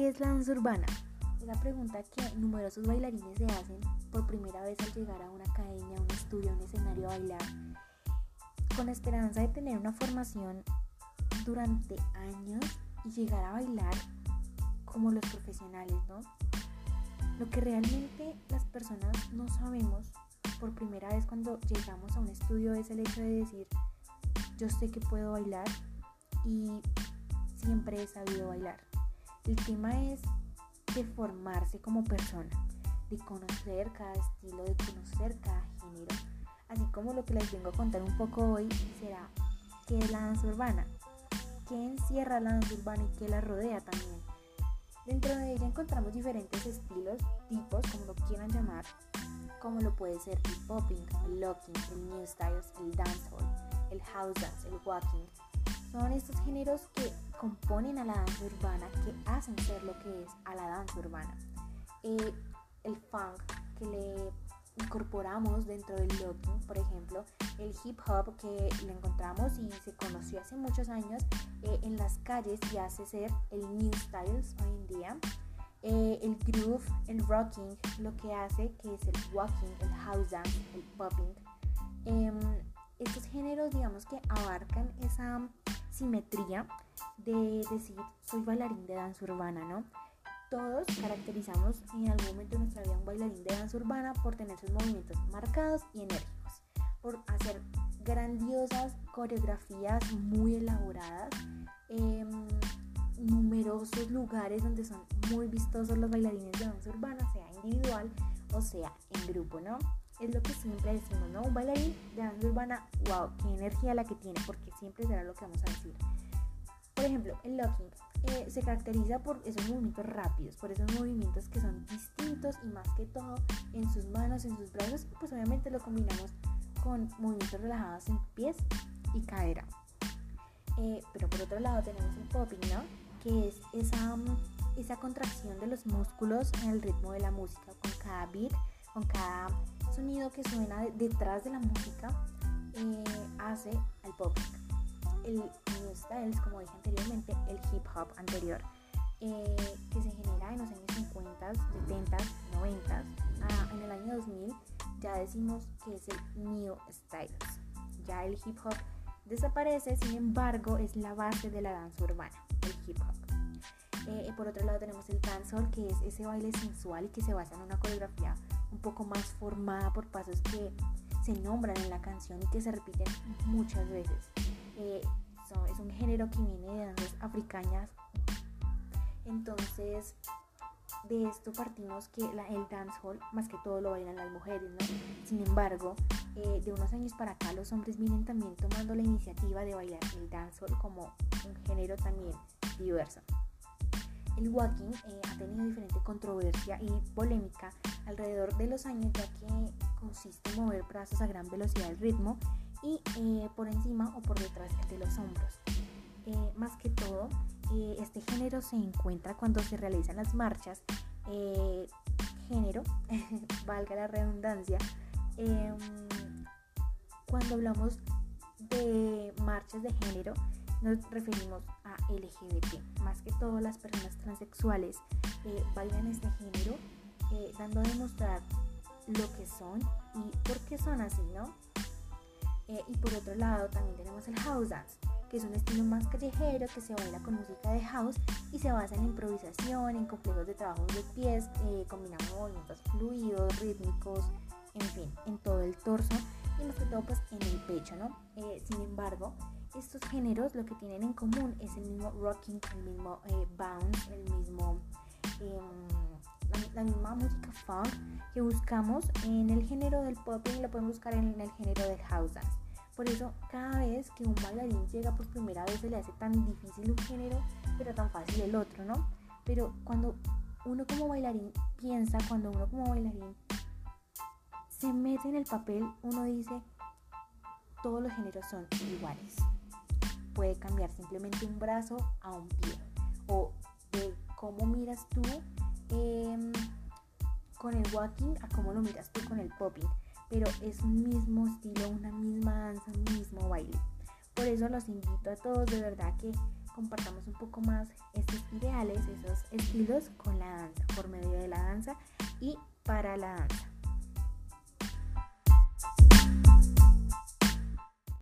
¿Qué es la danza urbana? Es la pregunta que numerosos bailarines se hacen por primera vez al llegar a una academia, un estudio, un escenario a bailar, con la esperanza de tener una formación durante años y llegar a bailar como los profesionales, ¿no? Lo que realmente las personas no sabemos por primera vez cuando llegamos a un estudio es el hecho de decir, yo sé que puedo bailar y siempre he sabido bailar. El tema es de formarse como persona, de conocer cada estilo, de conocer cada género. Así como lo que les vengo a contar un poco hoy será qué es la danza urbana, qué encierra la danza urbana y qué la rodea también. Dentro de ella encontramos diferentes estilos, tipos, como lo quieran llamar, como lo puede ser el popping, el locking, el new styles, el dancehall, el house dance, el walking. Son estos géneros que componen a la danza urbana, que hacen ser lo que es a la danza urbana. Eh, el funk, que le incorporamos dentro del locking, por ejemplo, el hip hop que lo encontramos y se conoció hace muchos años eh, en las calles y hace ser el new styles hoy en día. Eh, el groove, el rocking, lo que hace que es el walking, el house dance, el popping. Em, estos géneros digamos que abarcan esa simetría de decir soy bailarín de danza urbana, ¿no? Todos caracterizamos en algún momento de nuestra vida un bailarín de danza urbana por tener sus movimientos marcados y enérgicos, por hacer grandiosas coreografías muy elaboradas, em, numerosos lugares donde son muy vistosos los bailarines de danza urbana, sea individual o sea en grupo, ¿no? Es lo que siempre decimos, ¿no? Un bailarín de danza urbana, wow, qué energía la que tiene, porque siempre será lo que vamos a decir. Por ejemplo, el locking eh, se caracteriza por esos movimientos rápidos, por esos movimientos que son distintos y más que todo en sus manos, en sus brazos, pues obviamente lo combinamos con movimientos relajados en pies y cadera. Eh, pero por otro lado tenemos el popping, ¿no? Que es esa, esa contracción de los músculos en el ritmo de la música, con cada beat, con cada sonido que suena detrás de la música, eh, hace al popping el new styles, como dije anteriormente, el hip hop anterior, eh, que se genera en los años 50, 70, 90. en el año 2000 ya decimos que es el new styles. Ya el hip hop desaparece, sin embargo, es la base de la danza urbana, el hip hop. Eh, por otro lado tenemos el dancehall, que es ese baile sensual y que se basa en una coreografía un poco más formada por pasos que se nombran en la canción y que se repiten muchas veces. Eh, es un género que viene de danzas africanas. Entonces, de esto partimos que la, el dancehall más que todo lo bailan las mujeres, Sin embargo, eh, de unos años para acá los hombres vienen también tomando la iniciativa de bailar el dancehall como un género también diverso. El walking eh, ha tenido diferente controversia y polémica alrededor de los años ya que consiste en mover brazos a gran velocidad del ritmo y eh, por encima o por detrás de los hombros. Eh, más que todo, este género se encuentra cuando se realizan las marchas, género, valga la redundancia, em, cuando hablamos de marchas de género, nos referimos a LGBT. Más que todo, las personas transexuales bailan este género, dando a demostrar lo que son y por qué son así, ¿no? Eh, y por otro lado también tenemos el house dance, que es un estilo más callejero que se baila con música de house y se basa en improvisación, en complejos de trabajos de pies, eh, combinando movimientos fluidos, rítmicos, en fin, en todo el torso y más que todo pues en el pecho, ¿no? Eh, sin embargo, estos géneros lo que tienen en común es el mismo rocking, el mismo bounce, el mismo... Em, la, misma música funk que buscamos en el género del pop y lo podemos buscar en el género del house dance. Por eso cada vez que un bailarín llega por primera vez se le hace tan difícil un género, pero tan fácil el otro, ¿no? Pero cuando uno como bailarín piensa, cuando uno como bailarín se mete en el papel, uno dice, todos los géneros son iguales. Puede cambiar simplemente un brazo a un pie. O de cómo miras tú em, con el walking a cómo lo miras tú con el popping pero es un mismo estilo, una misma danza, un mismo baile. Por eso los invito a todos de verdad que compartamos un poco más estos ideales, esos estilos con la danza, por medio de la danza y para la danza.